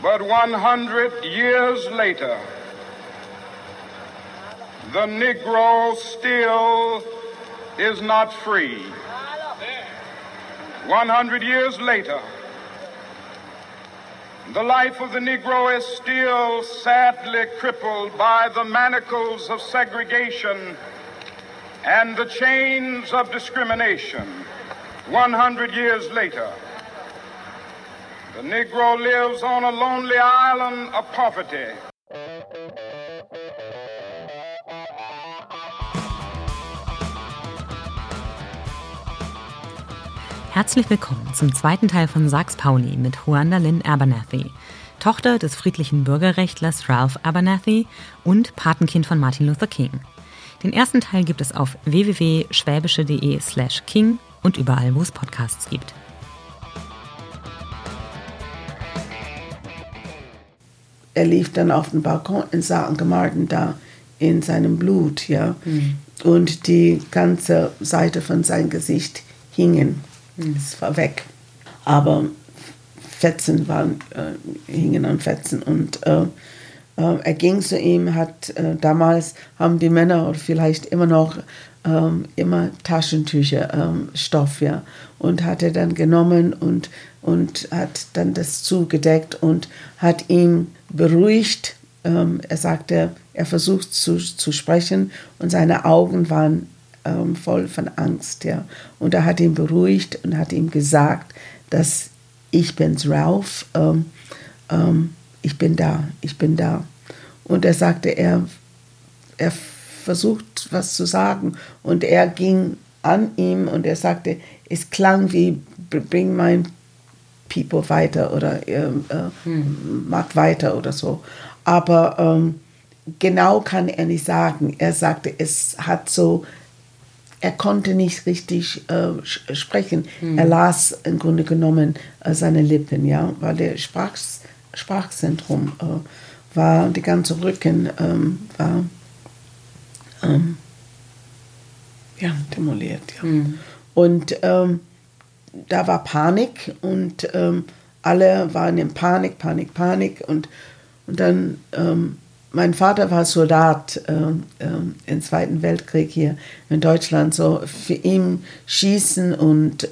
But 100 years later, the Negro still is not free. 100 years later, the life of the Negro is still sadly crippled by the manacles of segregation and the chains of discrimination. 100 years later, the Negro lives on a lonely island of poverty. Herzlich willkommen zum zweiten Teil von Sachs Pauli mit Juanda Lynn Abernathy, Tochter des friedlichen Bürgerrechtlers Ralph Abernathy und Patenkind von Martin Luther King. Den ersten Teil gibt es auf www.schwäbische.de slash king und überall, wo es Podcasts gibt. Er lief dann auf den Balkon in St. Martin da in seinem Blut, ja. Mhm. Und die ganze Seite von seinem Gesicht hingen. Es war weg. Aber Fetzen waren, äh, hingen an Fetzen. Und äh, äh, er ging zu ihm, hat äh, damals haben die Männer oder vielleicht immer noch ähm, immer Taschentücher, ähm, Stoff, ja. Und hat er dann genommen und, und hat dann das zugedeckt und hat ihn beruhigt. Ähm, er sagte, er versucht zu, zu sprechen und seine Augen waren ähm, voll von Angst. Ja. Und er hat ihn beruhigt und hat ihm gesagt, dass ich bin's, Ralph, ähm, ähm, ich bin da, ich bin da. Und er sagte, er, er versucht was zu sagen und er ging an ihm und er sagte, es klang wie, bring mein People weiter oder äh, äh, hm. mach weiter oder so. Aber ähm, genau kann er nicht sagen. Er sagte, es hat so er konnte nicht richtig äh, sprechen. Mhm. Er las im Grunde genommen äh, seine Lippen, ja, weil der Sprach, Sprachzentrum äh, war, die ganze Rücken ähm, war ähm, ja, demoliert. Ja. Mhm. Und ähm, da war Panik und ähm, alle waren in Panik, Panik, Panik und, und dann ähm, mein Vater war Soldat äh, äh, im Zweiten Weltkrieg hier in Deutschland. So für ihn schießen und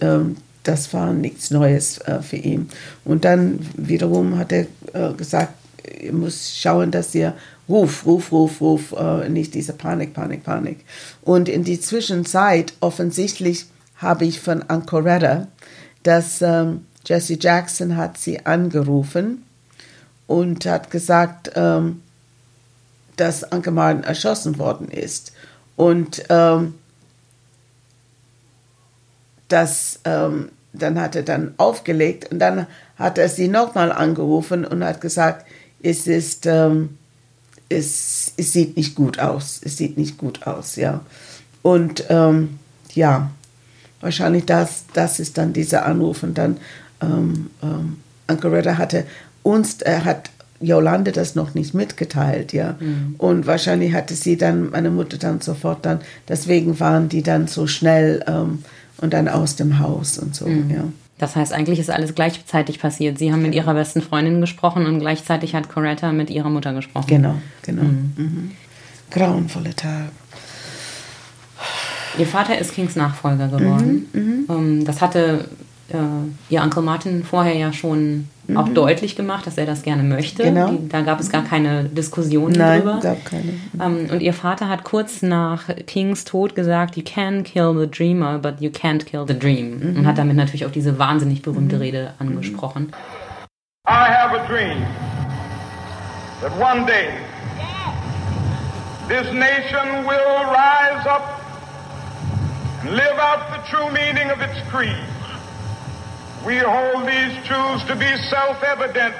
das war nichts Neues äh, für ihn. Und dann wiederum hat er äh, gesagt, ihr müsst schauen, dass ihr Ruf, Ruf, Ruf, Ruf, äh, nicht diese Panik, Panik, Panik. Und in die Zwischenzeit offensichtlich habe ich von Ancoretta, dass ähm, Jesse Jackson hat sie angerufen und hat gesagt, ähm, dass Anke Martin erschossen worden ist. Und ähm, das, ähm, dann hat er dann aufgelegt und dann hat er sie nochmal angerufen und hat gesagt, es ist, ähm, es, es sieht nicht gut aus, es sieht nicht gut aus, ja. Und ähm, ja, wahrscheinlich das, das ist dann dieser Anruf und dann ähm, ähm, Ankeretta hatte uns, er hat Jolande das noch nicht mitgeteilt, ja. Mhm. Und wahrscheinlich hatte sie dann, meine Mutter dann sofort dann, deswegen waren die dann so schnell ähm, und dann aus dem Haus und so, mhm. ja. Das heißt, eigentlich ist alles gleichzeitig passiert. Sie haben mit ihrer besten Freundin gesprochen und gleichzeitig hat Coretta mit ihrer Mutter gesprochen. Genau, genau. Mhm. Mhm. Grauenvolle Tag. Ihr Vater ist Kings Nachfolger geworden. Mhm, mhm. Ähm, das hatte äh, ihr Onkel Martin vorher ja schon mhm. auch deutlich gemacht, dass er das gerne möchte. Genau. Die, da gab es gar keine Diskussion Nein, drüber. gab keine. Ähm, und ihr Vater hat kurz nach Kings Tod gesagt, you can kill the dreamer, but you can't kill the dream. Mhm. Und hat damit natürlich auch diese wahnsinnig berühmte mhm. Rede angesprochen. I have a dream that one day this nation will rise up and live out the true meaning of its creed. We hold these truths to be self evident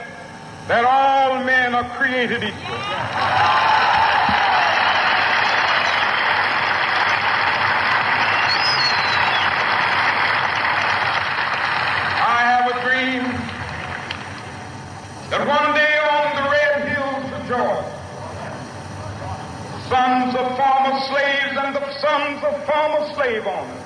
that all men are created equal. I have a dream that one day on the red hills of Georgia, sons of former slaves and the sons of former slave owners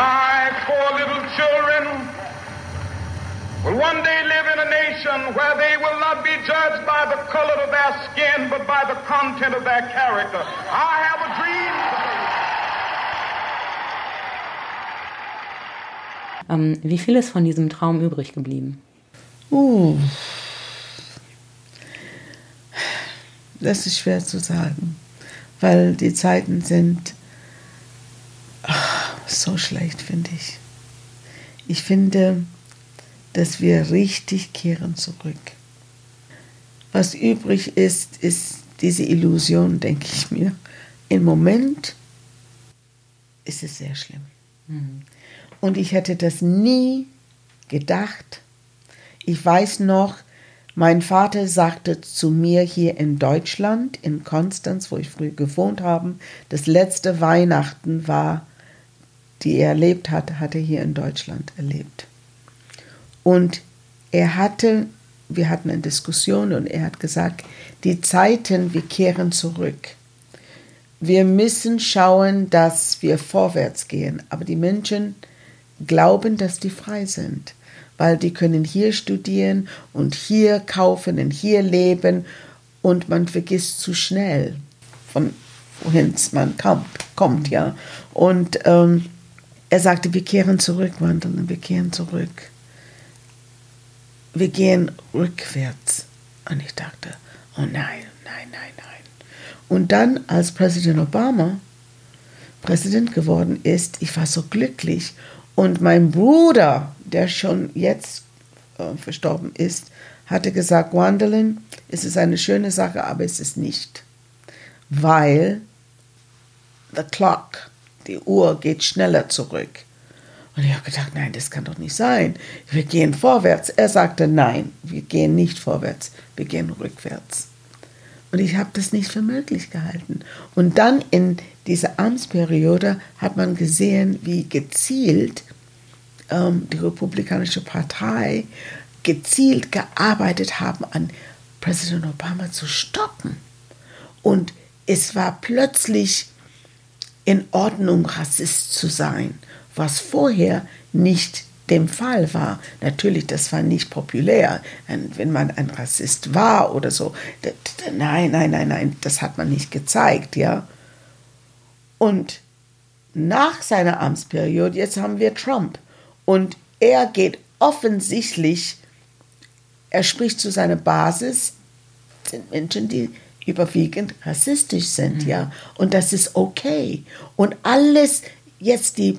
My four little children will one day live in a nation where they will not be judged by the color of their skin, but by the content of their character. I have a dream Ähm, wie viel ist von diesem Traum übrig geblieben? Uh, das ist schwer zu sagen, weil die Zeiten sind ach, so schlecht, finde ich. Ich finde, dass wir richtig kehren zurück. Was übrig ist, ist diese Illusion, denke ich mir. Im Moment ist es sehr schlimm. Mhm. Und ich hätte das nie gedacht. Ich weiß noch, mein Vater sagte zu mir hier in Deutschland, in Konstanz, wo ich früher gewohnt habe, das letzte Weihnachten war, die er erlebt hatte, hatte er hier in Deutschland erlebt. Und er hatte, wir hatten eine Diskussion und er hat gesagt, die Zeiten, wir kehren zurück. Wir müssen schauen, dass wir vorwärts gehen. Aber die Menschen glauben, dass die frei sind, weil die können hier studieren und hier kaufen und hier leben und man vergisst zu schnell, von wohin man kommt, kommt ja. Und ähm, er sagte, wir kehren zurück, wandeln, wir kehren zurück. Wir gehen rückwärts. Und ich dachte, oh nein, nein, nein, nein. Und dann, als Präsident Obama Präsident geworden ist, ich war so glücklich. Und mein Bruder, der schon jetzt äh, verstorben ist, hatte gesagt, Gwendolyn, es ist eine schöne Sache, aber es ist nicht. Weil the clock, die Uhr geht schneller zurück. Und ich habe gedacht, nein, das kann doch nicht sein. Wir gehen vorwärts. Er sagte, nein, wir gehen nicht vorwärts, wir gehen rückwärts. Und ich habe das nicht für möglich gehalten. Und dann in dieser Amtsperiode hat man gesehen, wie gezielt ähm, die Republikanische Partei gezielt gearbeitet haben, an Präsident Obama zu stoppen. Und es war plötzlich in Ordnung, Rassist zu sein, was vorher nicht dem Fall war. Natürlich, das war nicht populär, wenn man ein Rassist war oder so. Nein, nein, nein, nein, das hat man nicht gezeigt, ja. Und nach seiner Amtsperiode, jetzt haben wir Trump. Und er geht offensichtlich, er spricht zu seiner Basis, sind Menschen, die überwiegend rassistisch sind, mhm. ja. Und das ist okay. Und alles, jetzt die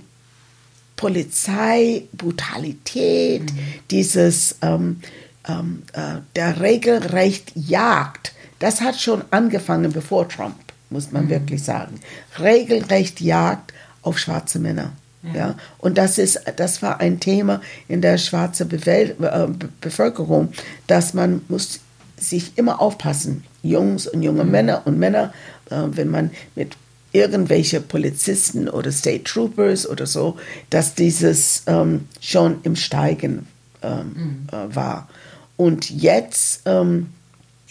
Polizei, Brutalität, mhm. dieses ähm, ähm, äh, der regelrecht Jagd, das hat schon angefangen bevor Trump, muss man mhm. wirklich sagen. Regelrecht Jagd auf schwarze Männer. Ja. ja. und das ist, das war ein Thema in der schwarzen äh, Bevölkerung, dass man muss sich immer aufpassen, Jungs und junge mhm. Männer und Männer, äh, wenn man mit irgendwelche Polizisten oder State Troopers oder so, dass dieses ähm, schon im Steigen ähm, mhm. äh, war. Und jetzt ähm,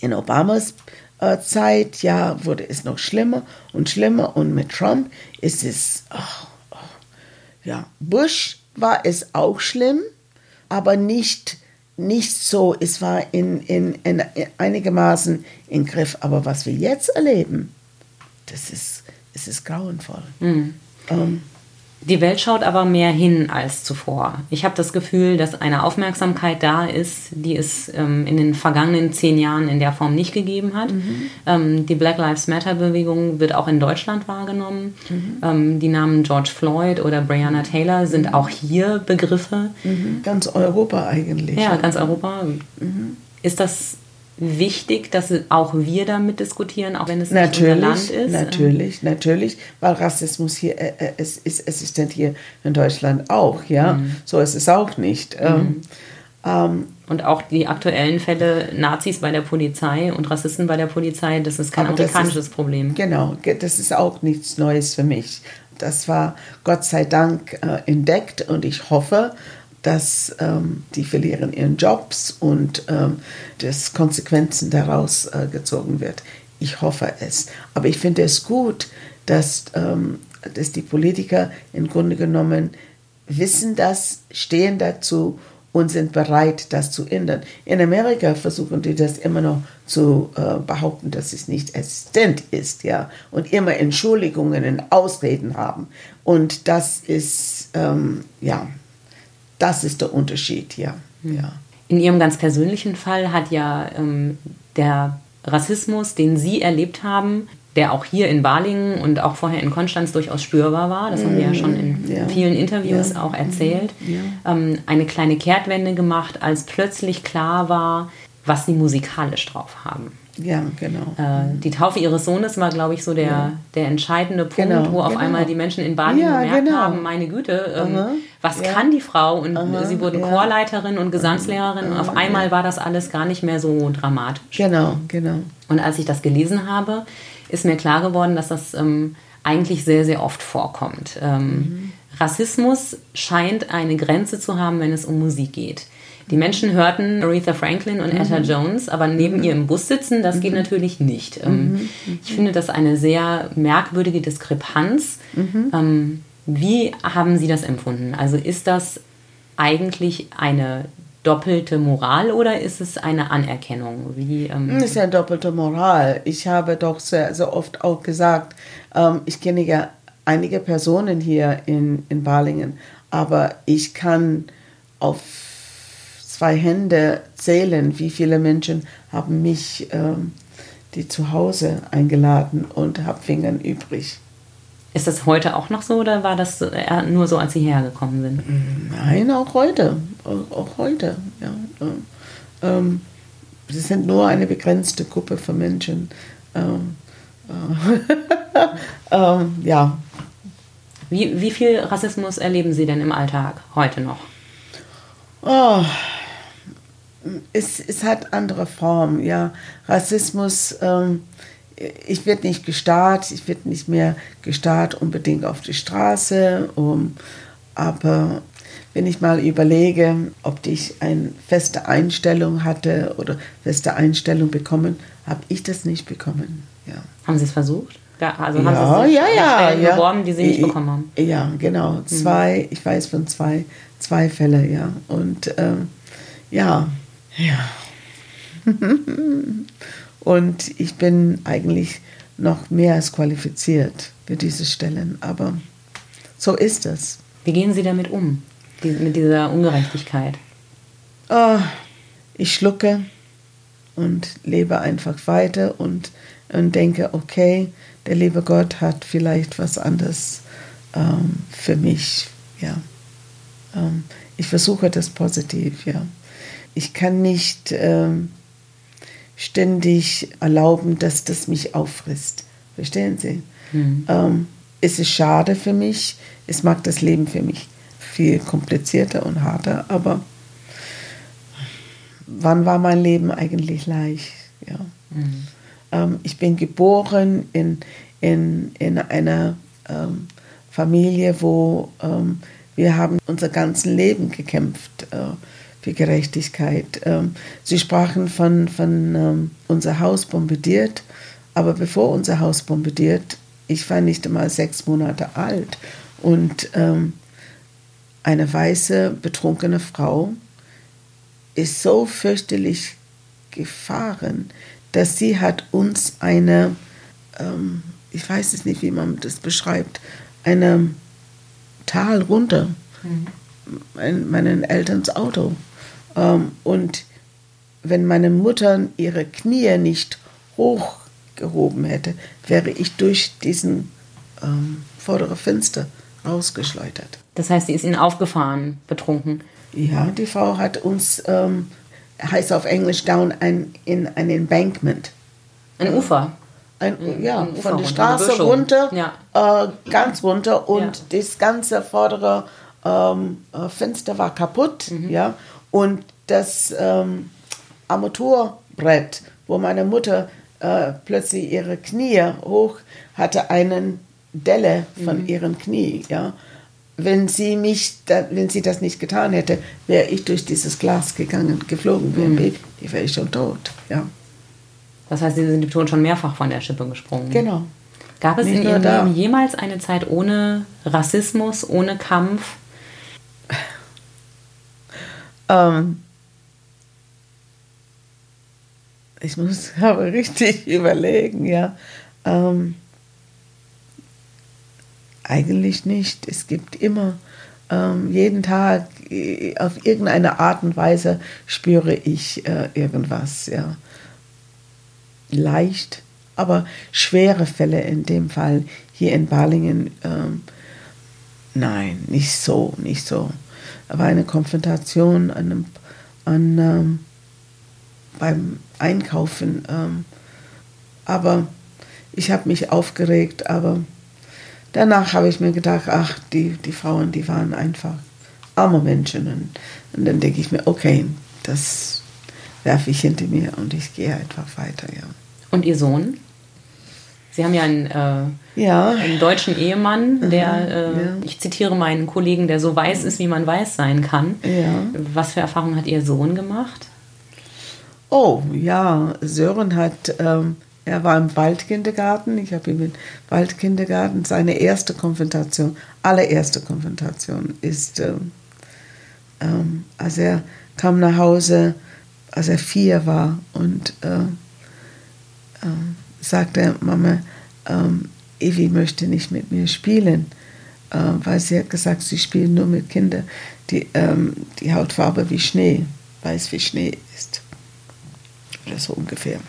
in Obamas äh, Zeit, ja, wurde es noch schlimmer und schlimmer und mit Trump ist es, oh, oh, ja, Bush war es auch schlimm, aber nicht, nicht so, es war in, in, in, in einigermaßen im Griff. Aber was wir jetzt erleben, das ist es ist grauenvoll. Mhm. Ähm, die Welt schaut aber mehr hin als zuvor. Ich habe das Gefühl, dass eine Aufmerksamkeit da ist, die es ähm, in den vergangenen zehn Jahren in der Form nicht gegeben hat. Mhm. Ähm, die Black Lives Matter-Bewegung wird auch in Deutschland wahrgenommen. Mhm. Ähm, die Namen George Floyd oder Breonna Taylor sind mhm. auch hier Begriffe. Mhm. Ganz Europa eigentlich. Ja, ganz Europa. Mhm. Ist das wichtig, dass auch wir damit diskutieren, auch wenn es natürlich, nicht unser Land ist? Natürlich, natürlich, weil Rassismus hier, äh, äh, es ist existent hier in Deutschland auch, ja. Mhm. So ist es auch nicht. Ähm, mhm. Ähm, und auch die aktuellen Fälle Nazis bei der Polizei und Rassisten bei der Polizei, das ist kein amerikanisches ist, Problem. Genau, das ist auch nichts Neues für mich. Das war Gott sei Dank äh, entdeckt und ich hoffe, dass ähm, die verlieren ihren Jobs und ähm, dass Konsequenzen daraus äh, gezogen wird. Ich hoffe es. Aber ich finde es gut, dass, ähm, dass die Politiker im Grunde genommen wissen das, stehen dazu und sind bereit, das zu ändern. In Amerika versuchen die das immer noch zu äh, behaupten, dass es nicht existent ist, ja, und immer Entschuldigungen und Ausreden haben. Und das ist, ähm, ja, das ist der Unterschied, ja. Hm. ja. In Ihrem ganz persönlichen Fall hat ja ähm, der Rassismus, den Sie erlebt haben, der auch hier in Balingen und auch vorher in Konstanz durchaus spürbar war, das haben wir ja schon in hm, ja. vielen Interviews ja. auch erzählt, ja. ähm, eine kleine Kehrtwende gemacht, als plötzlich klar war, was sie musikalisch drauf haben. Ja, genau. Äh, die Taufe ihres Sohnes war, glaube ich, so der, ja. der entscheidende Punkt, genau, wo auf genau. einmal die Menschen in Bali ja, gemerkt genau. haben, meine Güte, ähm, was ja. kann die Frau? Und Aha, sie wurden Chorleiterin und Gesangslehrerin Aha, und auf einmal war das alles gar nicht mehr so dramatisch. Genau, genau. Und als ich das gelesen habe, ist mir klar geworden, dass das ähm, eigentlich sehr, sehr oft vorkommt. Ähm, mhm. Rassismus scheint eine Grenze zu haben, wenn es um Musik geht. Die Menschen hörten Aretha Franklin und Etta mhm. Jones, aber neben mhm. ihr im Bus sitzen, das geht mhm. natürlich nicht. Ähm, mhm. Ich finde das eine sehr merkwürdige Diskrepanz. Mhm. Ähm, wie haben Sie das empfunden? Also ist das eigentlich eine doppelte Moral oder ist es eine Anerkennung? Wie, ähm es ist eine doppelte Moral. Ich habe doch sehr, sehr oft auch gesagt, ähm, ich kenne ja einige Personen hier in, in Balingen, aber ich kann auf zwei Hände zählen, wie viele Menschen haben mich ähm, die zu Hause eingeladen und habe Fingern übrig. Ist das heute auch noch so oder war das äh, nur so, als Sie hergekommen sind? Nein, auch heute. Auch, auch heute, ja. Ähm, sie sind nur eine begrenzte Gruppe von Menschen. Ähm, äh, ähm, ja. Wie, wie viel Rassismus erleben Sie denn im Alltag heute noch? Oh, es, es hat andere Formen, ja. Rassismus, ähm, ich werde nicht gestarrt, ich werde nicht mehr gestarrt unbedingt auf die Straße, um, aber wenn ich mal überlege, ob ich eine feste Einstellung hatte oder feste Einstellung bekommen, habe ich das nicht bekommen. Ja. Haben Sie es versucht? Ja, also haben ja, Sie sich ja, ja, beworben, die Sie nicht bekommen haben? Ja, genau. Mhm. Zwei, ich weiß von zwei, zwei Fälle, ja. Und ähm, ja, ja. Und ich bin eigentlich noch mehr als qualifiziert für diese Stellen. Aber so ist es. Wie gehen Sie damit um, mit dieser Ungerechtigkeit? Oh, ich schlucke und lebe einfach weiter und, und denke, okay, der liebe Gott hat vielleicht was anderes ähm, für mich. Ja. Ähm, ich versuche das positiv, ja ich kann nicht ähm, ständig erlauben, dass das mich auffrisst. Verstehen Sie? Mhm. Ähm, es ist schade für mich. Es macht das Leben für mich viel komplizierter und harter. Aber wann war mein Leben eigentlich leicht? Ja. Mhm. Ähm, ich bin geboren in, in, in einer ähm, Familie, wo ähm, wir haben unser ganzes Leben gekämpft. Äh, für Gerechtigkeit. Ähm, Sie sprachen von, von ähm, unser Haus bombardiert, aber bevor unser Haus bombardiert, ich war nicht einmal sechs Monate alt und ähm, eine weiße, betrunkene Frau ist so fürchterlich gefahren, dass sie hat uns eine, ähm, ich weiß es nicht, wie man das beschreibt, eine Tal runter, mhm. mein, meinen Elterns Auto und wenn meine Mutter ihre Knie nicht hochgehoben hätte, wäre ich durch diesen ähm, vordere Fenster rausgeschleudert. Das heißt, sie ist Ihnen aufgefahren, betrunken? Ja, die Frau hat uns ähm, heißt auf Englisch down ein, in ein Embankment. Ein Ufer. Ein, ja, ein Ufer von der Straße runter, Ja. äh, ganz runter und Ja. das ganze vordere ähm, äh, Fenster war kaputt, Mhm. ja, und das ähm, Armaturbrett, wo meine Mutter äh, plötzlich ihre Knie hoch hatte, einen Delle von Mhm. ihrem Knie, ja. Wenn sie mich, da, wenn sie das nicht getan hätte, wäre ich durch dieses Glas gegangen, geflogen, Mhm. Baby, die wäre ich schon tot, ja. Das heißt, Sie sind schon schon mehrfach von der Schippe gesprungen. Genau. Gab es Nicht in Ihrem. Leben jemals eine Zeit ohne Rassismus, ohne Kampf? Ähm, ich muss aber richtig überlegen, ja. Ähm, eigentlich nicht. Es gibt immer, ähm, jeden Tag, äh, auf irgendeine Art und Weise spüre ich äh, irgendwas, ja. Leicht, aber schwere Fälle in dem Fall hier in Balingen, ähm, nein, nicht so, nicht so. War eine Konfrontation an, einem, an ähm, beim Einkaufen. Ähm, aber ich habe mich aufgeregt, aber danach habe ich mir gedacht, ach, die, die Frauen, die waren einfach arme Menschen. Und, und dann denke ich mir, okay, das werfe ich hinter mir und ich gehe einfach weiter, ja. Und Ihr Sohn? Sie haben ja einen, äh, Ja, einen deutschen Ehemann, der, äh, ja. ich zitiere meinen Kollegen, der so weiß ist, wie man weiß sein kann. Ja. Was für Erfahrungen hat Ihr Sohn gemacht? Oh, ja, Sören hat, ähm, er war im Waldkindergarten, ich habe ihn im Waldkindergarten, seine erste Konfrontation, allererste Konfrontation ist, ähm, ähm, als er kam nach Hause, als er vier war und äh, ähm, sagte, Mama, ähm, Evi möchte nicht mit mir spielen, äh, weil sie hat gesagt, sie spielen nur mit Kindern, die ähm, die Hautfarbe wie Schnee, weiß wie Schnee ist. Oder so ungefähr.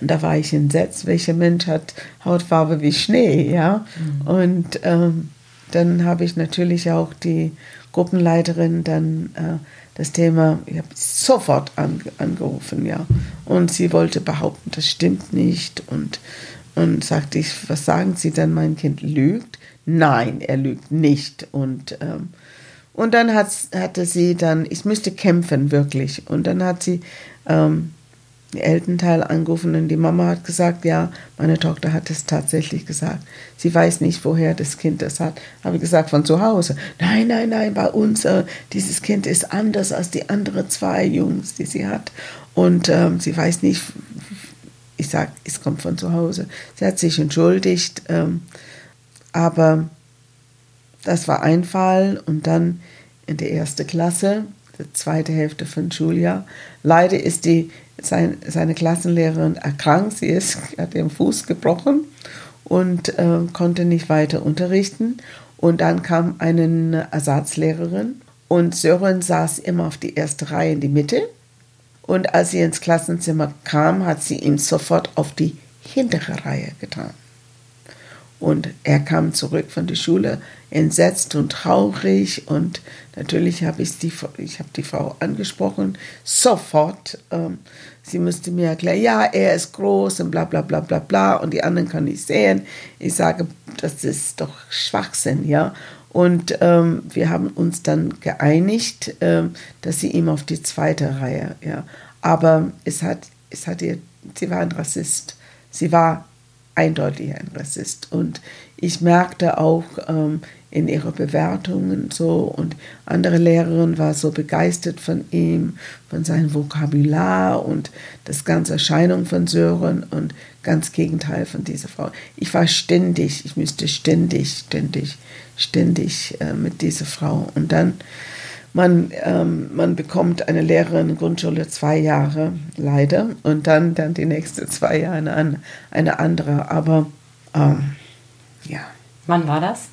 Und da war ich entsetzt, welcher Mensch hat Hautfarbe wie Schnee, ja. Und ähm, dann habe ich natürlich auch die Gruppenleiterin dann äh, das Thema, ich habe sofort an, angerufen, ja. Und sie wollte behaupten, das stimmt nicht. Und, und sagte ich, was sagen Sie denn, mein Kind lügt? Nein, er lügt nicht. Und, ähm, und dann hat, hatte sie dann, ich müsste kämpfen, wirklich. Und dann hat sie ähm, den Elternteil angerufen und die Mama hat gesagt, ja, meine Tochter hat es tatsächlich gesagt. Sie weiß nicht, woher das Kind das hat. Habe ich gesagt, von zu Hause. Nein, nein, nein, bei uns, äh, dieses Kind ist anders als die anderen zwei Jungs, die sie hat. Und ähm, sie weiß nicht, ich sage, es kommt von zu Hause. Sie hat sich entschuldigt, ähm, aber das war ein Fall und dann in der ersten Klasse, die zweite Hälfte von Schuljahr. Leider ist die, sein, seine Klassenlehrerin erkrankt, sie ist, hat den Fuß gebrochen und äh, konnte nicht weiter unterrichten. Und dann kam eine Ersatzlehrerin und Sören saß immer auf die erste Reihe in die Mitte. Und als sie ins Klassenzimmer kam, hat sie ihn sofort auf die hintere Reihe getan. Und er kam zurück von der Schule entsetzt und traurig. Und natürlich habe ich die, ich habe die Frau angesprochen, sofort. Ähm, sie musste mir erklären, ja, er ist groß und bla bla bla bla bla. Und die anderen kann ich sehen. Ich sage, das ist doch Schwachsinn, ja. Und ähm, wir haben uns dann geeinigt, ähm, dass sie ihm auf die zweite Reihe, ja. Aber es hat, es hat ihr, sie war ein Rassist. Sie war eindeutig ein Rassist. Und ich merkte auch ähm, in ihrer Bewertungen so und andere Lehrerin war so begeistert von ihm, von seinem Vokabular und das ganze Erscheinung von Sören und ganz Gegenteil von dieser Frau. Ich war ständig, ich müsste ständig, ständig, ständig äh, mit dieser Frau. Und dann man, ähm, man bekommt eine Lehrerin in Grundschule zwei Jahre, leider, und dann, dann die nächsten zwei Jahre eine, eine andere. Aber ähm, ja. Wann war das?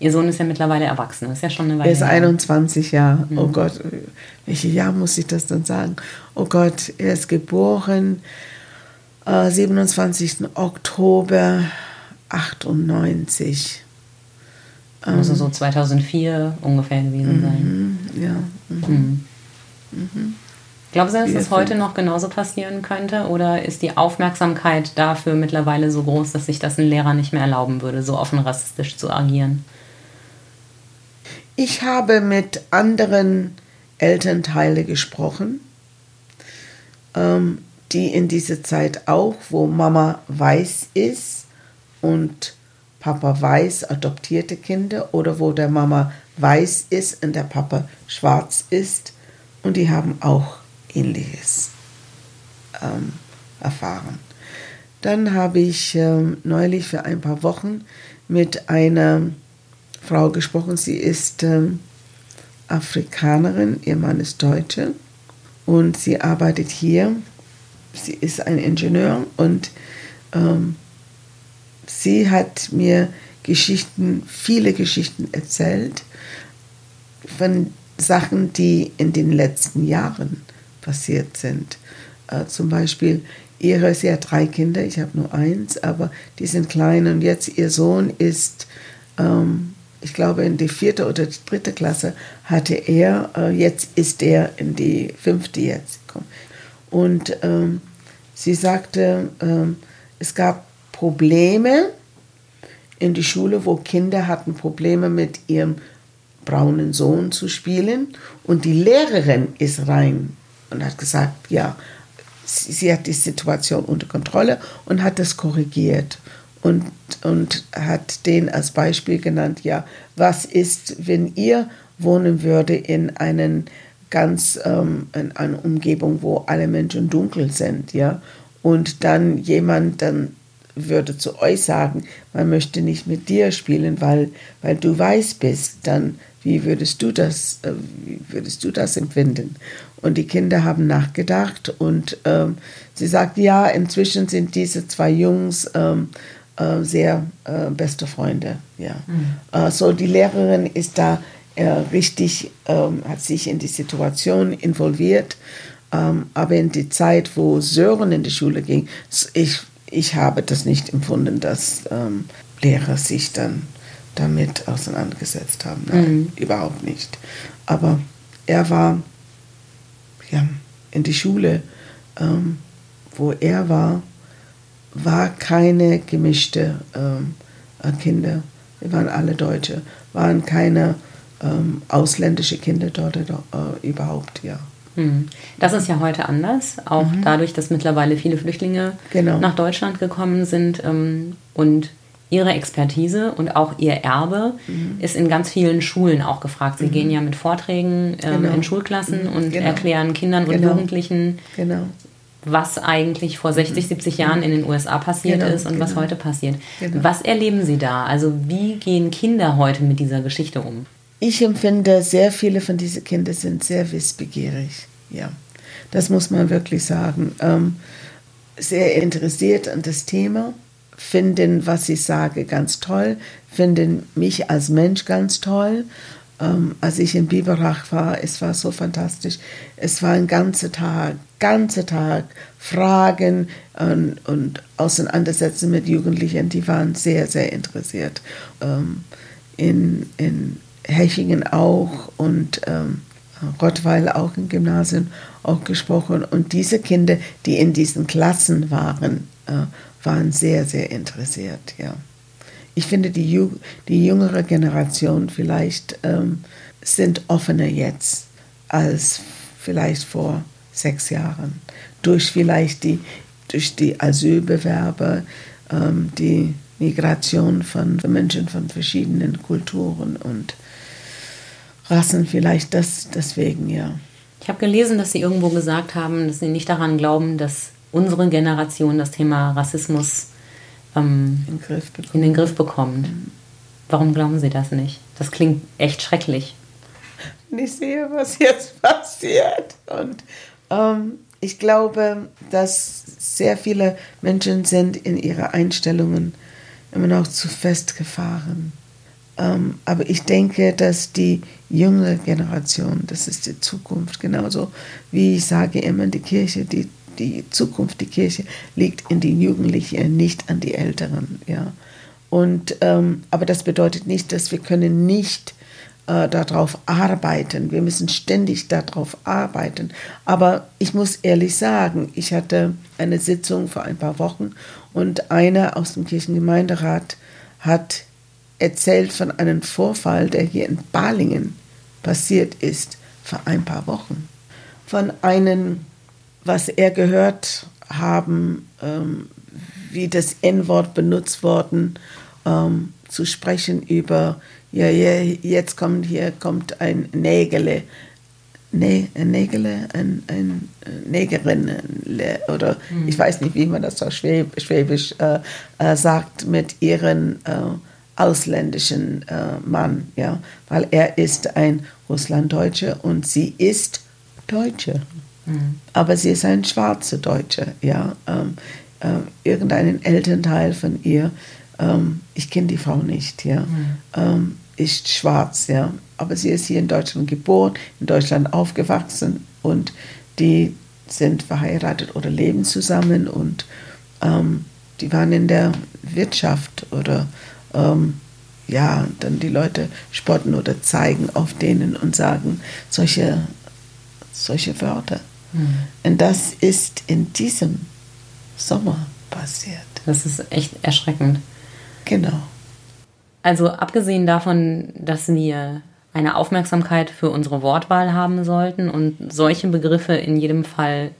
Ihr Sohn ist ja mittlerweile erwachsen, ist ja schon eine Weile. Er ist her. 21 Jahre. Oh Gott, welches Jahr muss ich das dann sagen? Oh Gott, er ist geboren äh, 27. Oktober 98. Also so 2004 ungefähr gewesen sein. Mhm, ja. Mhm. Glauben Sie, dass das heute noch genauso passieren könnte? Oder ist die Aufmerksamkeit dafür mittlerweile so groß, dass sich das ein Lehrer nicht mehr erlauben würde, so offen rassistisch zu agieren? Ich habe mit anderen Elternteilen gesprochen, ähm, die in dieser Zeit auch, wo Mama weiß ist und Papa weiß, adoptierte Kinder oder wo der Mama weiß ist und der Papa schwarz ist und die haben auch ähnliches ähm, erfahren. Dann habe ich ähm, neulich für ein paar Wochen mit einer Frau gesprochen. Sie ist ähm, Afrikanerin, ihr Mann ist Deutsche und sie arbeitet hier. Sie ist ein Ingenieur und ähm, sie hat mir Geschichten, viele Geschichten erzählt von Sachen, die in den letzten Jahren passiert sind. Äh, zum Beispiel ihre, sie hat drei Kinder, ich habe nur eins, aber die sind klein und jetzt ihr Sohn ist, ähm, ich glaube, in die vierte oder die dritte Klasse hatte er, äh, jetzt ist er in die fünfte jetzt. Und ähm, sie sagte, ähm, es gab Probleme in die Schule, wo Kinder hatten Probleme mit ihrem braunen Sohn zu spielen. Und die Lehrerin ist rein und hat gesagt, ja, sie, sie hat die Situation unter Kontrolle und hat das korrigiert und, und hat den als Beispiel genannt, ja, was ist, wenn ihr wohnen würde in einen ganz ähm, in einer Umgebung, wo alle Menschen dunkel sind, ja, und dann jemand dann würde zu euch sagen, man möchte nicht mit dir spielen, weil, weil du weiß bist, dann wie würdest du das, äh, wie würdest du das empfinden? Und die Kinder haben nachgedacht und ähm, sie sagt, ja, inzwischen sind diese zwei Jungs ähm, äh, sehr äh, beste Freunde. Ja. Mhm. Äh, so die Lehrerin ist da äh, richtig, ähm, hat sich in die Situation involviert. Ähm, aber in die Zeit, wo Sören in die Schule ging, ich, ich habe das nicht empfunden, dass ähm, Lehrer sich dann damit auseinandergesetzt haben. Nein, mhm. überhaupt nicht. Aber er war ja, in die Schule, ähm, wo er war, war keine gemischte ähm, äh, Kinder. Wir waren alle Deutsche, waren keine ähm, ausländische Kinder dort äh, überhaupt, ja. Mhm. Das ist ja heute anders, auch mhm. dadurch, dass mittlerweile viele Flüchtlinge genau. nach Deutschland gekommen sind ähm, und ihre Expertise und auch ihr Erbe mhm. ist in ganz vielen Schulen auch gefragt. Sie mhm. gehen ja mit Vorträgen ähm, genau. in Schulklassen mhm. und genau. erklären Kindern und genau. Jugendlichen, genau. was eigentlich vor 60, 70 mhm. Jahren in den USA passiert genau. ist und was heute passiert. Was erleben Sie da? Also wie gehen Kinder heute mit dieser Geschichte um? Ich empfinde, sehr viele von diesen Kindern sind sehr wissbegierig. Ja, das muss man wirklich sagen. Ähm, sehr interessiert an das Thema finden, was ich sage, ganz toll, finden mich als Mensch ganz toll. Ähm, als ich in Biberach war, es war so fantastisch. Es war ein ganzer Tag, ganzer Tag Fragen und, und Auseinandersetzen mit Jugendlichen, die waren sehr, sehr interessiert. Ähm, in, in Hechingen auch und ähm, Rottweil auch im Gymnasium auch gesprochen. Und diese Kinder, die in diesen Klassen waren, äh, waren sehr, sehr interessiert, ja. Ich finde, die, Ju die jüngere Generation vielleicht ähm, sind offener jetzt als vielleicht vor sechs Jahren. Durch vielleicht die, durch die Asylbewerber, ähm, die Migration von Menschen von verschiedenen Kulturen und Rassen, vielleicht das deswegen, ja. Ich habe gelesen, dass Sie irgendwo gesagt haben, dass Sie nicht daran glauben, dass unsere Generation das Thema Rassismus ähm, in, in, den Griff bekommt. Warum glauben Sie das nicht? Das klingt echt schrecklich. Ich sehe, was jetzt passiert. Und ähm, ich glaube, dass sehr viele Menschen sind in ihre Einstellungen immer noch zu festgefahren. Ähm, aber ich denke, dass die junge Generation, das ist die Zukunft, genauso wie ich sage immer, die Kirche, die die Zukunft, die Kirche liegt in den Jugendlichen, nicht an die Älteren. Ja. Und, ähm, aber das bedeutet nicht, dass wir können nicht äh, darauf arbeiten. Wir müssen ständig darauf arbeiten. Aber ich muss ehrlich sagen, ich hatte eine Sitzung vor ein paar Wochen und einer aus dem Kirchengemeinderat hat erzählt von einem Vorfall, der hier in Balingen passiert ist vor ein paar Wochen. Von einem, was er gehört haben, ähm, wie das N-Wort benutzt worden, ähm, zu sprechen über, ja, ja, jetzt kommt hier kommt ein Nägele, ein Nägele, ein, ein Negerin oder mhm. ich weiß nicht, wie man das auf Schwäb, Schwäbisch äh, äh, sagt, mit ihren äh, ausländischen äh, Mann, ja, weil er ist ein Russlanddeutscher und sie ist Deutsche. Mhm. Aber sie ist ein schwarzer Deutscher, ja. Ähm, äh, irgendeinen Elternteil von ihr, ähm, ich kenne die Frau nicht, ja, mhm. ähm, ist schwarz, ja. Aber sie ist hier in Deutschland geboren, in Deutschland aufgewachsen und die sind verheiratet oder leben zusammen und ähm, die waren in der Wirtschaft oder ähm, ja, dann die Leute spotten oder zeigen auf denen und sagen solche, solche Wörter. Mhm. Und das ist in diesem Sommer passiert. Das ist echt erschreckend. Genau. Also abgesehen davon, dass wir eine Aufmerksamkeit für unsere Wortwahl haben sollten und solche Begriffe in jedem Fall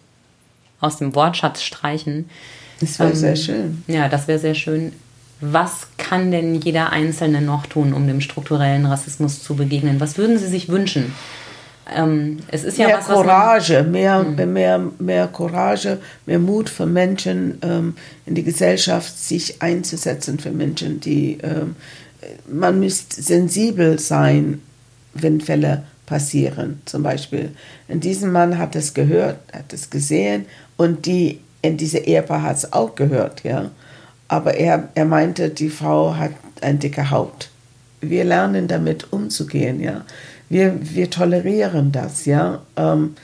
aus dem Wortschatz streichen. Das wäre ähm, sehr schön. Ja, das wäre sehr schön. Was kann denn jeder Einzelne noch tun, um dem strukturellen Rassismus zu begegnen? Was würden Sie sich wünschen? Ähm, es ist ja mehr was, Courage, was mehr, mhm. mehr, mehr Courage, mehr Mut für Menschen ähm, in die Gesellschaft, sich einzusetzen für Menschen, die ähm, man müsste sensibel sein, wenn Fälle passieren. Zum Beispiel, und diesen Mann hat es gehört, hat es gesehen und die in diese Ehepaar hat es auch gehört, ja. Aber er, er meinte, die Frau hat eine dicke Haut. Wir lernen damit umzugehen, ja wir, wir tolerieren das, ja. Ähm,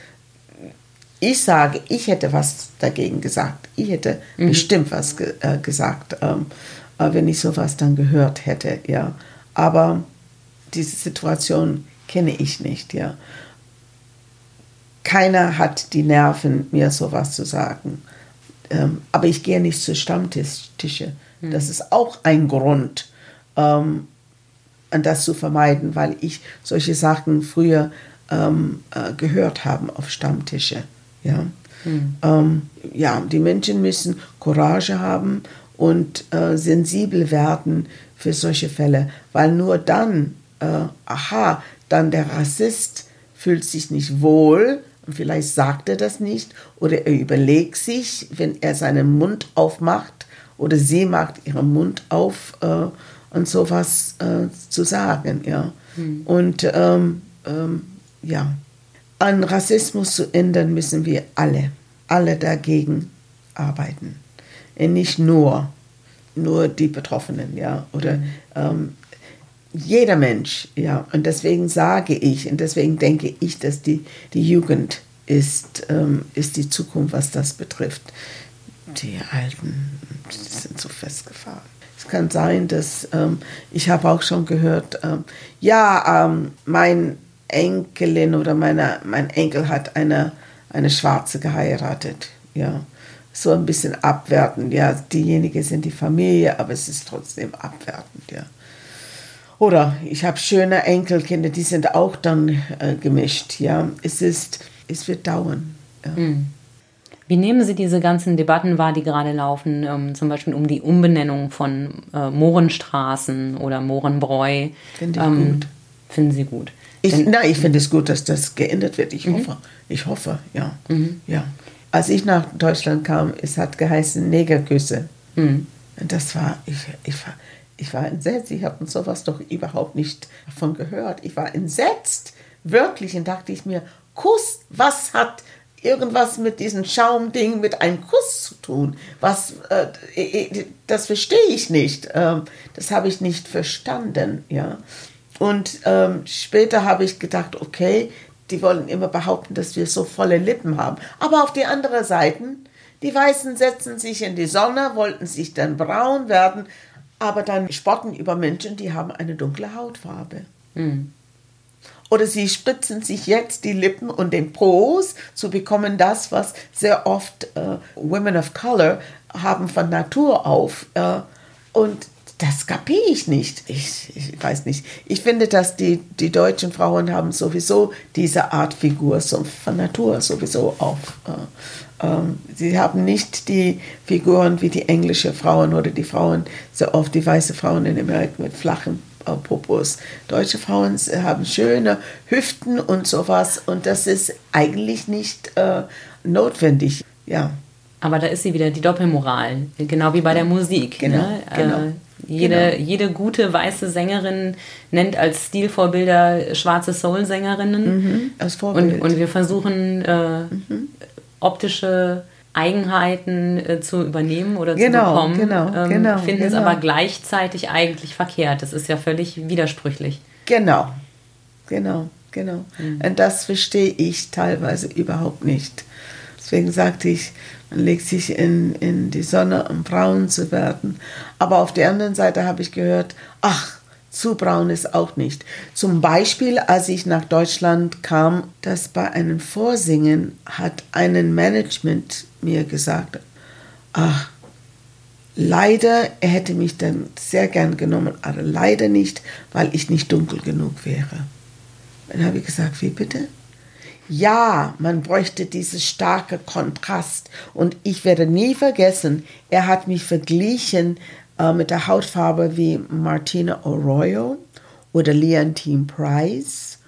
ich sage, ich hätte was dagegen gesagt. Ich hätte mhm. bestimmt was ge äh, gesagt, ähm, äh, wenn ich sowas dann gehört hätte, ja. Aber diese Situation kenne ich nicht, ja. Keiner hat die Nerven, mir sowas zu sagen. Ähm, aber ich gehe nicht zu Stammtische. Mhm. Das ist auch ein Grund, ähm, an das zu vermeiden, weil ich solche Sachen früher ähm, äh, gehört habe auf Stammtische. Ja? Mhm. Ja, die Menschen müssen Courage haben und äh, sensibel werden für solche Fälle, weil nur dann, äh, aha, dann der Rassist fühlt sich nicht wohl und vielleicht sagt er das nicht oder er überlegt sich, wenn er seinen Mund aufmacht oder sie macht ihren Mund auf, äh, und sowas äh, zu sagen. Ja. Mhm. Und ähm, ähm, ja, an Rassismus zu ändern, müssen wir alle, alle dagegen arbeiten. Und nicht nur, nur die Betroffenen, ja, oder mhm. ähm, jeder Mensch, ja. Und deswegen sage ich und deswegen denke ich, dass die, die Jugend ist, ähm, ist die Zukunft, was das betrifft. Die Alten die sind so festgefahren kann sein, dass ähm, ich habe auch schon gehört, ähm, ja, ähm, mein Enkelin oder meine, mein Enkel hat eine, eine Schwarze geheiratet. Ja, so ein bisschen abwertend. Ja, diejenigen sind die Familie, aber es ist trotzdem abwertend. Ja. Oder ich habe schöne Enkelkinder, die sind auch dann äh, gemischt. Ja, es ist, es wird dauern. Ja. Mhm. Wie nehmen Sie diese ganzen Debatten wahr, die gerade laufen, ähm, zum Beispiel um die Umbenennung von äh, Mohrenstraßen oder Mohrenbräu? Finde ich ähm, gut. Finden Sie gut? Ich, nein, ich finde es gut, dass das geändert wird. Ich mhm. hoffe, ich hoffe, ja. Mhm. ja. Als ich nach Deutschland kam, es hat geheißen Negerküsse. Mhm. Und das war, ich, ich war, ich war entsetzt. Ich habe sowas doch überhaupt nicht davon gehört. Ich war entsetzt, wirklich, und dachte ich mir, Kuss, was hat irgendwas mit diesem Schaumding mit einem Kuss zu tun. Was, äh, das verstehe ich nicht. Ähm, das habe ich nicht verstanden, ja. Und ähm, später habe ich gedacht, okay, die wollen immer behaupten, dass wir so volle Lippen haben. Aber auf die andere Seite, die Weißen setzen sich in die Sonne, wollten sich dann braun werden, aber dann spotten über Menschen, die haben eine dunkle Hautfarbe. Mhm. Oder sie spritzen sich jetzt die Lippen und den Pos zu bekommen das, was sehr oft äh, Women of Color haben von Natur auf. Äh, und das kapiere ich nicht. Ich, ich, weiß nicht. Ich finde, dass die, die deutschen Frauen haben sowieso diese Art Figur so von Natur sowieso auf. Äh, sie haben nicht die Figuren wie die englischen Frauen oder die Frauen, so oft die weiße Frauen in Amerika mit flachen äh, Popos. Deutsche Frauen haben schöne Hüften und sowas und das ist eigentlich nicht äh, notwendig. Ja. Aber da ist sie wieder, die Doppelmoral, genau wie bei der Musik. Genau, ne? genau. Äh, jede, genau. jede gute weiße Sängerin nennt als Stilvorbilder schwarze Soul-Sängerinnen. Mhm, als Vorbild. Und, und wir versuchen äh, mhm. Optische Eigenheiten äh, zu übernehmen oder genau, zu bekommen, genau, ähm, genau, finden genau. es aber gleichzeitig eigentlich verkehrt. Das ist ja völlig widersprüchlich. Genau, genau, genau. Mhm. Und das verstehe ich teilweise überhaupt nicht. Deswegen sagte ich, man legt sich in, in die Sonne, um braun zu werden. Aber auf der anderen Seite habe ich gehört, ach, zu braun ist auch nicht. Zum Beispiel, als ich nach Deutschland kam, dass bei einem Vorsingen hat ein Management mir gesagt, ach, leider, er hätte mich dann sehr gern genommen, aber leider nicht, weil ich nicht dunkel genug wäre. Dann habe ich gesagt, wie bitte? Ja, man bräuchte dieses starke Kontrast. Und ich werde nie vergessen, er hat mich verglichen äh, mit der Hautfarbe wie Martina Arroyo oder Leontine Price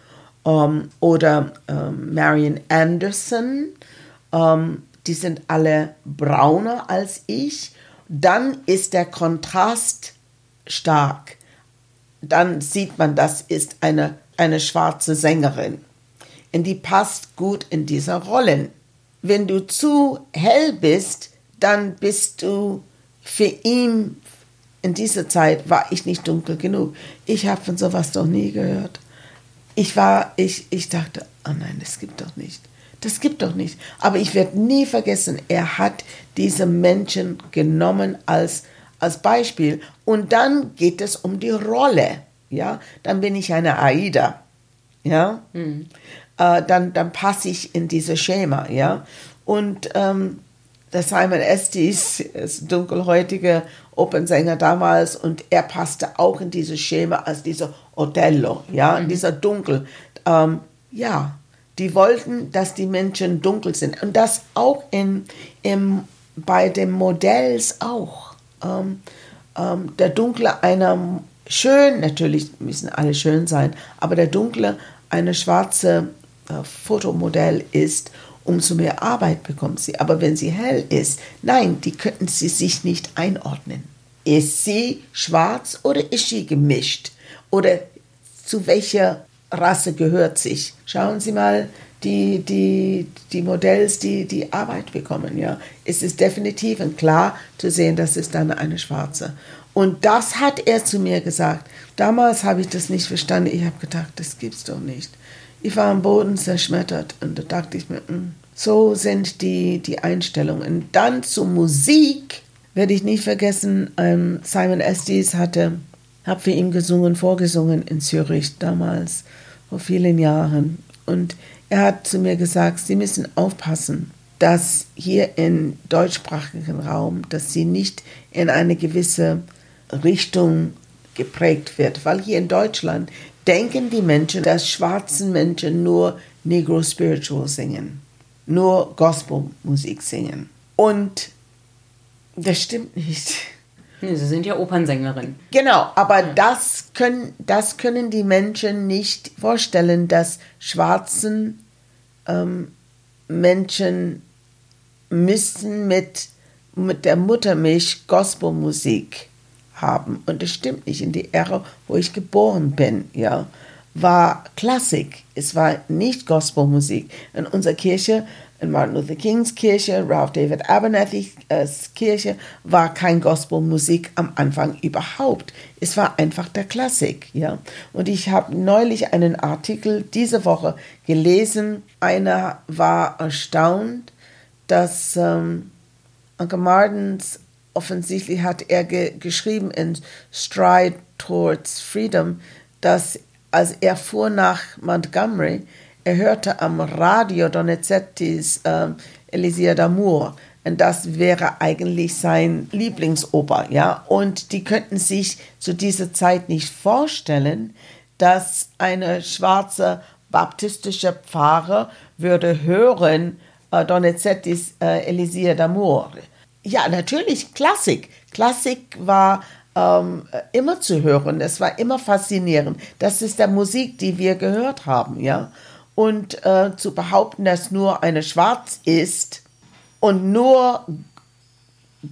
ähm, oder ähm, Marian Anderson. Ähm, die sind alle brauner als ich. Dann ist der Kontrast stark. Dann sieht man, das ist eine, eine schwarze Sängerin und die passt gut in diese Rollen. Wenn du zu hell bist, dann bist du für ihn, in dieser Zeit war ich nicht dunkel genug. Ich habe von sowas noch nie gehört. Ich war, ich, ich dachte, oh nein, das gibt doch nicht. Das gibt doch nicht. Aber ich werde nie vergessen, er hat diese Menschen genommen als, als Beispiel. Und dann geht es um die Rolle. Ja, dann bin ich eine Aida. Ja, mhm äh, dann, dann passe ich in dieses Schema, ja. Und ähm, der Simon Estes ist dunkelhäutiger Opernsänger damals und er passte auch in dieses Schema als dieser Othello, ja, mhm. dieser Dunkel. Ähm, ja, die wollten, dass die Menschen dunkel sind und das auch in, im, bei den Modells auch. Ähm, ähm, der Dunkle einer schön, natürlich müssen alle schön sein, aber der Dunkle eine schwarze äh, Fotomodell ist, umso mehr Arbeit bekommt sie. Aber wenn sie hell ist, nein, die könnten sie sich nicht einordnen. Ist sie schwarz oder ist sie gemischt? Oder zu welcher Rasse gehört sich? Schauen Sie mal die, die, die Modells, die die Arbeit bekommen. Ja. Es ist definitiv und klar zu sehen, das ist dann eine schwarze. Und das hat er zu mir gesagt. Damals habe ich das nicht verstanden. Ich habe gedacht, das gibt's doch nicht. Ich war am Boden zerschmettert und da dachte ich mir, hm, so sind die, die Einstellungen. Dann zur Musik werde ich nicht vergessen, ähm, Simon Estes hatte, habe für ihn gesungen, vorgesungen in Zürich damals, vor vielen Jahren. Und er hat zu mir gesagt, Sie müssen aufpassen, dass hier im deutschsprachigen Raum, dass sie nicht in eine gewisse Richtung geprägt wird, weil hier in Deutschland denken die Menschen, dass schwarzen Menschen nur Negro Spiritual singen, nur Gospelmusik singen. Und das stimmt nicht. Nee, sie sind ja Opernsängerin. Genau, aber ja. das, können, das können die Menschen nicht vorstellen, dass schwarzen ähm, Menschen müssen mit, mit der Muttermilch Gospelmusik haben. Und das stimmt nicht. In die Ära, wo ich geboren bin, ja, war Klassik. Es war nicht Gospelmusik. In unserer Kirche, in Martin Luther Kings Kirche, Ralph David Abernathy's äh, Kirche, war kein Gospelmusik am Anfang überhaupt. Es war einfach der Klassik, ja. Und ich habe neulich einen Artikel diese Woche gelesen. Einer war erstaunt, dass ähm, Uncle Martins offensichtlich hat er ge geschrieben in Stride Towards Freedom, dass als er fuhr nach Montgomery, er hörte am Radio Donizettis äh, Elisir d'Amour. Und das wäre eigentlich sein Lieblingsoper, ja. Und die könnten sich zu dieser Zeit nicht vorstellen, dass eine schwarze baptistische Pfarrer würde hören äh, Donizettis äh, Elisir d'Amour. Ja, natürlich Klassik. Klassik war ähm, immer zu hören. Es war immer faszinierend. Das ist der Musik, die wir gehört haben, ja. Und äh, zu behaupten, dass nur eine Schwarz ist und nur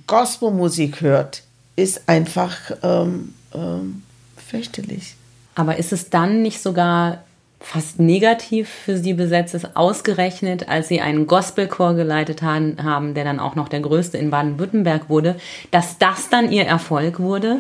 Gospelmusik hört, ist einfach ähm, ähm, fürchterlich. Aber ist es dann nicht sogar fast negativ für sie besetzt ist, ausgerechnet, als sie einen Gospelchor geleitet haben, der dann auch noch der größte in Baden-Württemberg wurde, dass das dann ihr Erfolg wurde?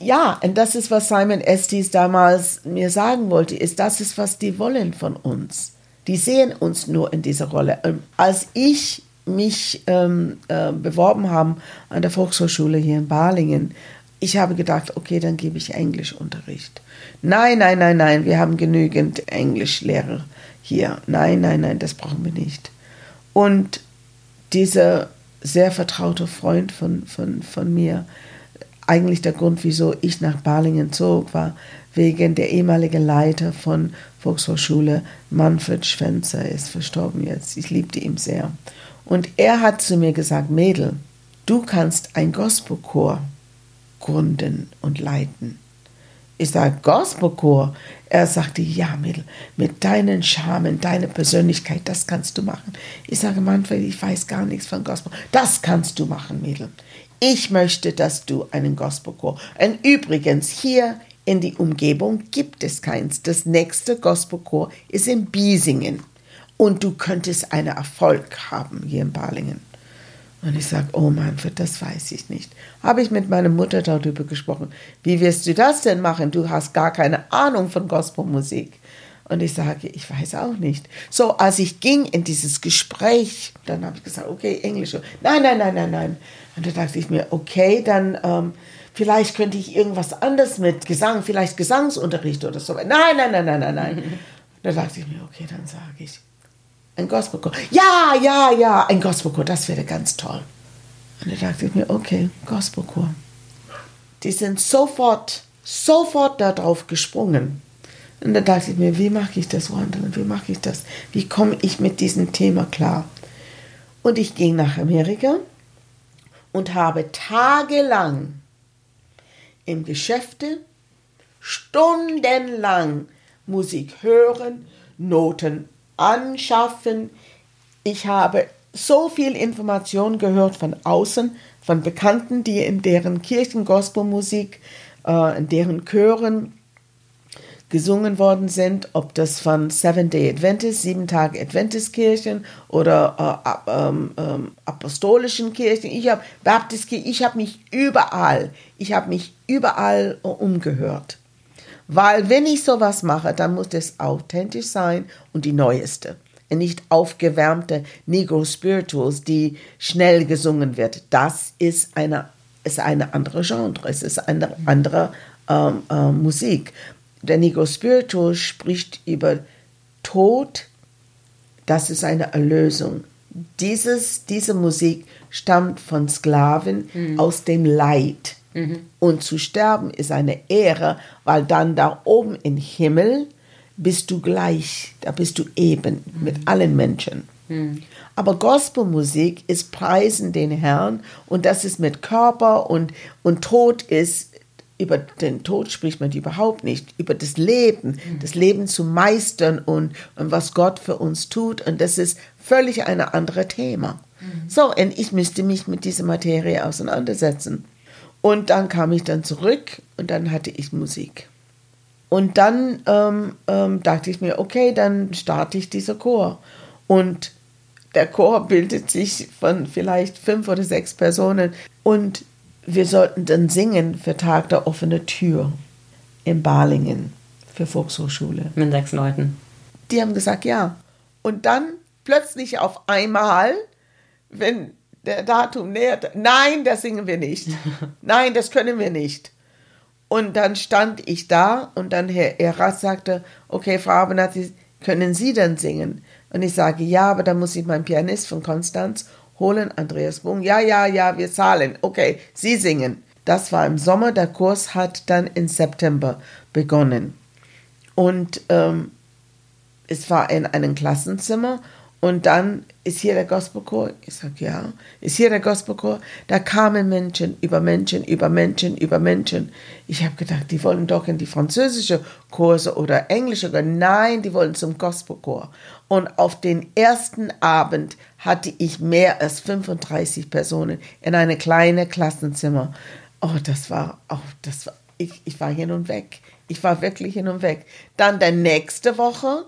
Ja, und das ist, was Simon Estes damals mir sagen wollte, ist, das ist, was die wollen von uns. Die sehen uns nur in dieser Rolle. Und als ich mich ähm, äh, beworben habe an der Volkshochschule hier in Balingen, ich habe gedacht, okay, dann gebe ich Englischunterricht. Nein, nein, nein, nein, wir haben genügend Englischlehrer hier. Nein, nein, nein, das brauchen wir nicht. Und dieser sehr vertraute Freund von, von, von mir, eigentlich der Grund, wieso ich nach Balingen zog, war wegen der ehemalige Leiter von Volkshochschule, Manfred Schwenzer, ist verstorben jetzt. Ich liebte ihn sehr. Und er hat zu mir gesagt, Mädel, du kannst ein Gospelchor gründen und leiten. Ich sage, Gospelchor. Er sagte, ja, Mädel, mit deinen Charmen, deiner Persönlichkeit, das kannst du machen. Ich sage, Manfred, ich weiß gar nichts von Gospel. Das kannst du machen, Mädel. Ich möchte, dass du einen Gospelchor. Und übrigens, hier in die Umgebung gibt es keins. Das nächste Gospelchor ist in Biesingen. Und du könntest einen Erfolg haben hier in Balingen. Und ich sage, oh Manfred, das weiß ich nicht. Habe ich mit meiner Mutter darüber gesprochen. Wie wirst du das denn machen? Du hast gar keine Ahnung von Gospelmusik. Und ich sage, ich weiß auch nicht. So, als ich ging in dieses Gespräch, dann habe ich gesagt, okay, Englisch. Nein, nein, nein, nein, nein. Und da dachte ich mir, okay, dann ähm, vielleicht könnte ich irgendwas anderes mit Gesang, vielleicht Gesangsunterricht oder so. Nein, nein, nein, nein, nein, nein. da dachte ich mir, okay, dann sage ich, ein Gospelchor. Ja, ja, ja, ein Gospelchor, das wäre ganz toll. Und da dachte ich mir, okay, Gospelchor. Die sind sofort, sofort darauf gesprungen. Und da dachte ich mir, wie mache ich das, Wandern? Wie mache ich das? Wie komme ich mit diesem Thema klar? Und ich ging nach Amerika und habe tagelang im Geschäfte stundenlang Musik hören, Noten anschaffen. Ich habe so viel Information gehört von außen, von Bekannten, die in deren Kirchen Gospelmusik, äh, in deren Chören gesungen worden sind, ob das von Seven Day Adventist, sieben Tage Adventist Kirchen oder äh, ähm, ähm, apostolischen Kirchen. Ich habe Baptist, ich habe mich überall, ich habe mich überall umgehört. Weil wenn ich sowas mache, dann muss es authentisch sein und die neueste. Nicht aufgewärmte Negro Spirituals, die schnell gesungen wird. Das ist eine, ist eine andere Genre, es ist eine andere ähm, äh, Musik. Der Negro Spiritual spricht über Tod, das ist eine Erlösung. Dieses, diese Musik stammt von Sklaven mhm. aus dem Leid. Mhm. Und zu sterben ist eine Ehre, weil dann da oben im Himmel bist du gleich, da bist du eben mhm. mit allen Menschen. Mhm. Aber Gospelmusik ist Preisen den Herrn und das ist mit Körper und, und Tod ist, über den Tod spricht man überhaupt nicht, über das Leben, mhm. das Leben zu meistern und, und was Gott für uns tut und das ist völlig ein anderes Thema. Mhm. So, und ich müsste mich mit dieser Materie auseinandersetzen. Und dann kam ich dann zurück und dann hatte ich Musik. Und dann ähm, ähm, dachte ich mir, okay, dann starte ich dieser Chor. Und der Chor bildet sich von vielleicht fünf oder sechs Personen. Und wir sollten dann singen für Tag der offenen Tür in Balingen für Volkshochschule. Mit sechs Leuten. Die haben gesagt, ja. Und dann plötzlich auf einmal, wenn der Datum nähert. Nein, das singen wir nicht. Nein, das können wir nicht. Und dann stand ich da und dann Herr Eras sagte, okay, Frau Abernathy, können Sie denn singen? Und ich sage, ja, aber dann muss ich meinen Pianist von Konstanz holen, Andreas Bung. Ja, ja, ja, wir zahlen. Okay, Sie singen. Das war im Sommer, der Kurs hat dann im September begonnen. Und ähm, es war in einem Klassenzimmer und dann ist hier der Gospelchor. Ich sage, ja. Ist hier der Gospelchor? Da kamen Menschen über Menschen, über Menschen, über Menschen. Ich habe gedacht, die wollen doch in die französische Kurse oder englische. Nein, die wollen zum Gospelchor. Und auf den ersten Abend hatte ich mehr als 35 Personen in einem kleinen Klassenzimmer. Oh, das war, oh, das war, ich, ich war hin und weg. Ich war wirklich hin und weg. Dann der nächste Woche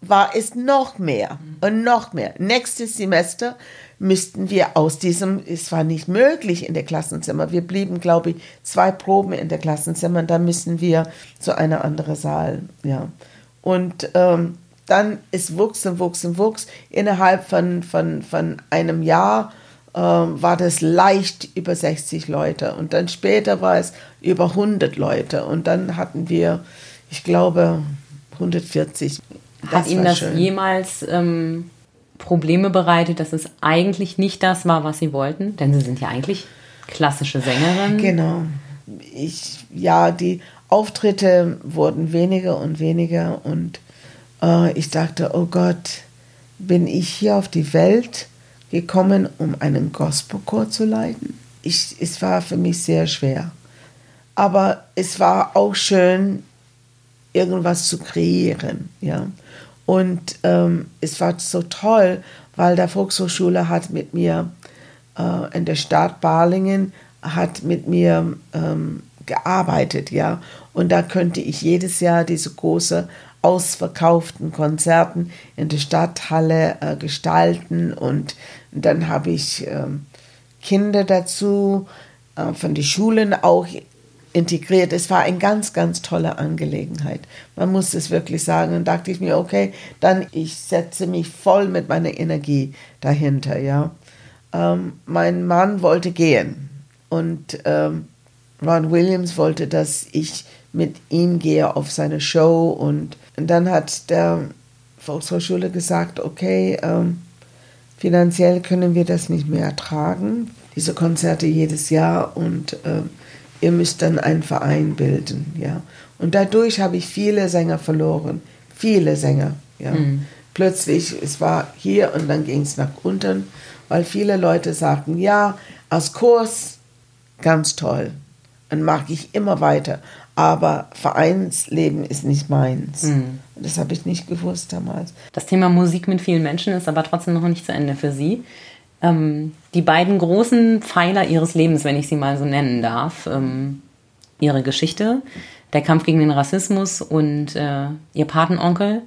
war es noch mehr und noch mehr. Nächstes Semester müssten wir aus diesem, es war nicht möglich in der Klassenzimmer. Wir blieben, glaube ich, zwei Proben in der Klassenzimmer und dann müssen wir zu einer anderen Saal. Ja. Und ähm, dann ist wuchs und wuchs und wuchs. Innerhalb von, von, von einem Jahr ähm, war das leicht über 60 Leute und dann später war es über 100 Leute und dann hatten wir, ich glaube, 140 hat Ihnen das schön. jemals ähm, Probleme bereitet, dass es eigentlich nicht das war, was Sie wollten? Denn Sie sind ja eigentlich klassische Sängerin. Genau. Ich, ja, die Auftritte wurden weniger und weniger und äh, ich dachte, oh Gott, bin ich hier auf die Welt gekommen, um einen Gospelchor zu leiten? Ich, es war für mich sehr schwer. Aber es war auch schön, irgendwas zu kreieren. Ja. Und ähm, es war so toll, weil der Volkshochschule hat mit mir äh, in der Stadt Balingen hat mit mir ähm, gearbeitet, ja. Und da könnte ich jedes Jahr diese große ausverkauften Konzerten in der Stadthalle äh, gestalten und dann habe ich äh, Kinder dazu äh, von den Schulen auch integriert. Es war eine ganz, ganz tolle Angelegenheit. Man muss es wirklich sagen. Und dachte ich mir, okay, dann ich setze mich voll mit meiner Energie dahinter. Ja, ähm, mein Mann wollte gehen und ähm, Ron Williams wollte, dass ich mit ihm gehe auf seine Show und, und dann hat der Volkshochschule gesagt, okay, ähm, finanziell können wir das nicht mehr ertragen, diese Konzerte jedes Jahr und ähm, ihr müsst dann einen Verein bilden, ja. Und dadurch habe ich viele Sänger verloren, viele Sänger, ja. Mhm. Plötzlich, es war hier und dann ging es nach unten, weil viele Leute sagten, ja, als Kurs ganz toll und mag ich immer weiter, aber Vereinsleben ist nicht meins. Mhm. Das habe ich nicht gewusst damals. Das Thema Musik mit vielen Menschen ist aber trotzdem noch nicht zu Ende für Sie ähm, die beiden großen Pfeiler ihres Lebens, wenn ich sie mal so nennen darf, ähm, ihre Geschichte, der Kampf gegen den Rassismus und äh, ihr Patenonkel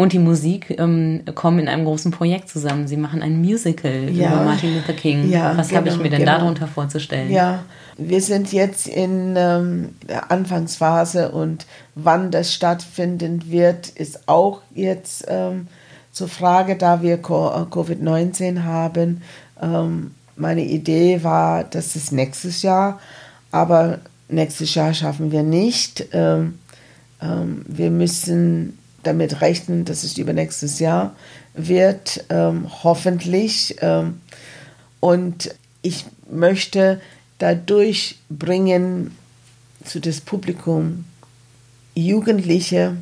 und die Musik ähm, kommen in einem großen Projekt zusammen. Sie machen ein Musical ja. über Martin Luther King. Ja, Was genau, habe ich mir denn genau. darunter vorzustellen? Ja, wir sind jetzt in ähm, der Anfangsphase und wann das stattfinden wird, ist auch jetzt ähm, zur Frage, da wir Covid-19 haben, ähm, meine Idee war, dass es nächstes Jahr, aber nächstes Jahr schaffen wir nicht. Ähm, ähm, wir müssen damit rechnen, dass es übernächstes Jahr wird, hoffentlich. und ich möchte dadurch bringen zu das Publikum Jugendliche,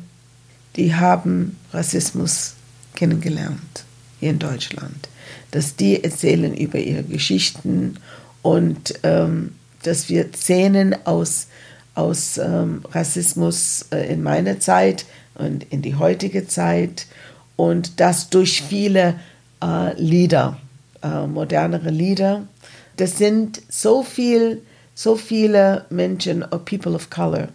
die haben Rassismus kennengelernt hier in Deutschland. Dass die erzählen über ihre Geschichten und ähm, dass wir Szenen aus, aus ähm, Rassismus äh, in meiner Zeit und in die heutige Zeit und das durch viele äh, Lieder, äh, modernere Lieder. Das sind so viel, so viele Menschen, or people of color,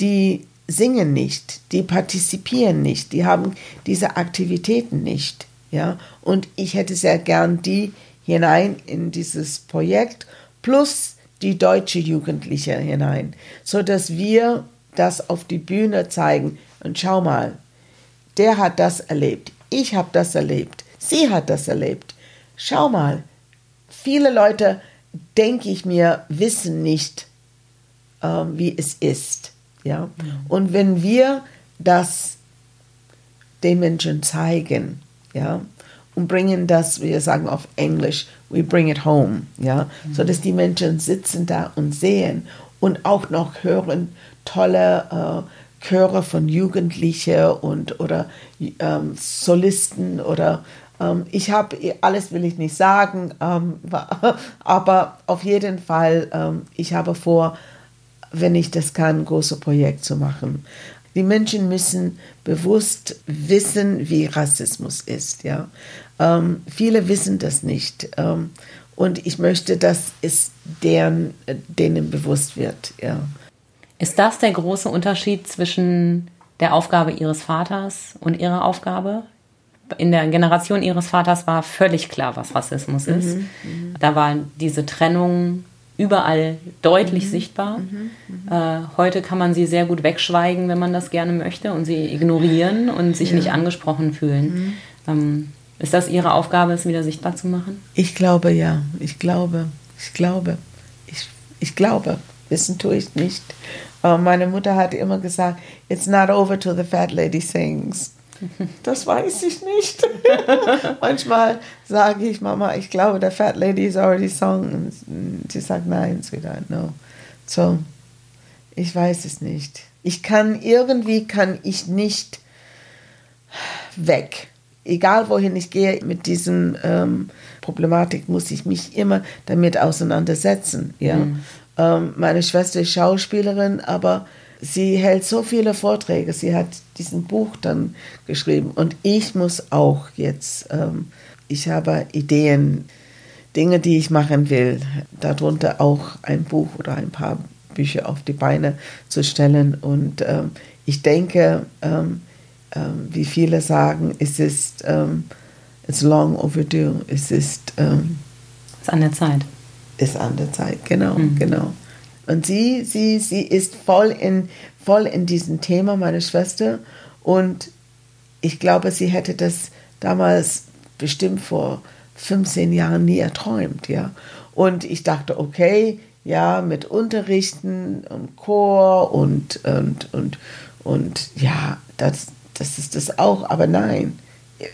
die singen nicht, die partizipieren nicht, die haben diese Aktivitäten nicht. Ja? Und ich hätte sehr gern die hinein in dieses Projekt plus die deutsche Jugendliche hinein, so dass wir das auf die Bühne zeigen. Und schau mal, der hat das erlebt, ich habe das erlebt, sie hat das erlebt. Schau mal, viele Leute, denke ich mir, wissen nicht, äh, wie es ist. Ja? Und wenn wir das den Menschen zeigen, ja, und bringen das, wir sagen auf Englisch, we bring it home, ja, mhm. so dass die Menschen sitzen da und sehen und auch noch hören tolle äh, Chöre von Jugendlichen und oder ähm, Solisten oder ähm, ich habe alles will ich nicht sagen, ähm, aber auf jeden Fall ähm, ich habe vor, wenn ich das kann, ein großes Projekt zu machen. Die Menschen müssen bewusst wissen, wie Rassismus ist. Ja? Ähm, viele wissen das nicht. Ähm, und ich möchte, dass es deren, denen bewusst wird. Ja. Ist das der große Unterschied zwischen der Aufgabe Ihres Vaters und Ihrer Aufgabe? In der Generation Ihres Vaters war völlig klar, was Rassismus ist. Mhm, mhm. da war diese Trennung überall deutlich mhm. sichtbar. Mhm. Mhm. Äh, heute kann man sie sehr gut wegschweigen, wenn man das gerne möchte, und sie ignorieren und sich ja. nicht angesprochen fühlen. Mhm. Ähm, ist das Ihre Aufgabe, es wieder sichtbar zu machen? Ich glaube ja. Ich glaube. Ich glaube. Ich, ich glaube. Wissen tue ich nicht. Aber meine Mutter hat immer gesagt, it's not over till the fat lady sings. Das weiß ich nicht. Manchmal sage ich, Mama, ich glaube, der Fat Lady is already sung. Und sie sagt, nein, sweetheart, no. So, ich weiß es nicht. Ich kann, irgendwie kann ich nicht weg. Egal wohin ich gehe mit diesem ähm, Problematik, muss ich mich immer damit auseinandersetzen. Ja? Mhm. Ähm, meine Schwester ist Schauspielerin, aber sie hält so viele Vorträge, sie hat diesen Buch dann geschrieben. Und ich muss auch jetzt, ähm, ich habe Ideen, Dinge, die ich machen will, darunter auch ein Buch oder ein paar Bücher auf die Beine zu stellen. Und ähm, ich denke, ähm, ähm wie viele sagen, es ist ähm, it's long overdue, es ist ähm, es ist an der Zeit. Ist an der Zeit, genau, mhm. genau. Und sie, sie, sie ist voll in, voll in diesem Thema, meine Schwester. Und ich glaube, sie hätte das damals bestimmt vor 15 Jahren nie erträumt, ja. Und ich dachte, okay, ja, mit Unterrichten und Chor und, und, und, und ja, das, das ist das auch. Aber nein,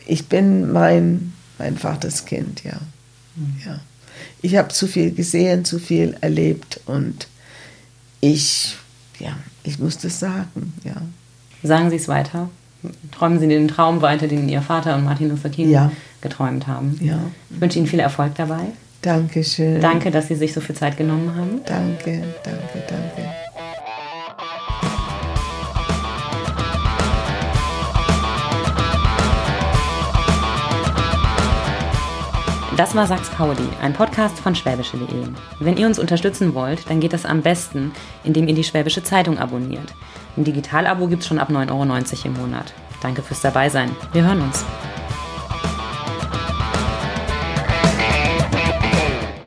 ich bin mein, mein Vaters Kind, ja. Mhm. ja. Ich habe zu viel gesehen, zu viel erlebt und ich, ja, ich muss das sagen, ja. Sagen Sie es weiter. Träumen Sie den Traum weiter, den Ihr Vater und Martin Luther King ja. geträumt haben. Ja. Ich wünsche Ihnen viel Erfolg dabei. Dankeschön. Danke, dass Sie sich so viel Zeit genommen haben. Danke, danke, danke. Das war Sachs Pauli, ein Podcast von schwäbische.de. Wenn ihr uns unterstützen wollt, dann geht das am besten, indem ihr die Schwäbische Zeitung abonniert. Ein Digitalabo gibt es schon ab 9,90 Euro im Monat. Danke fürs Dabeisein. Wir hören uns.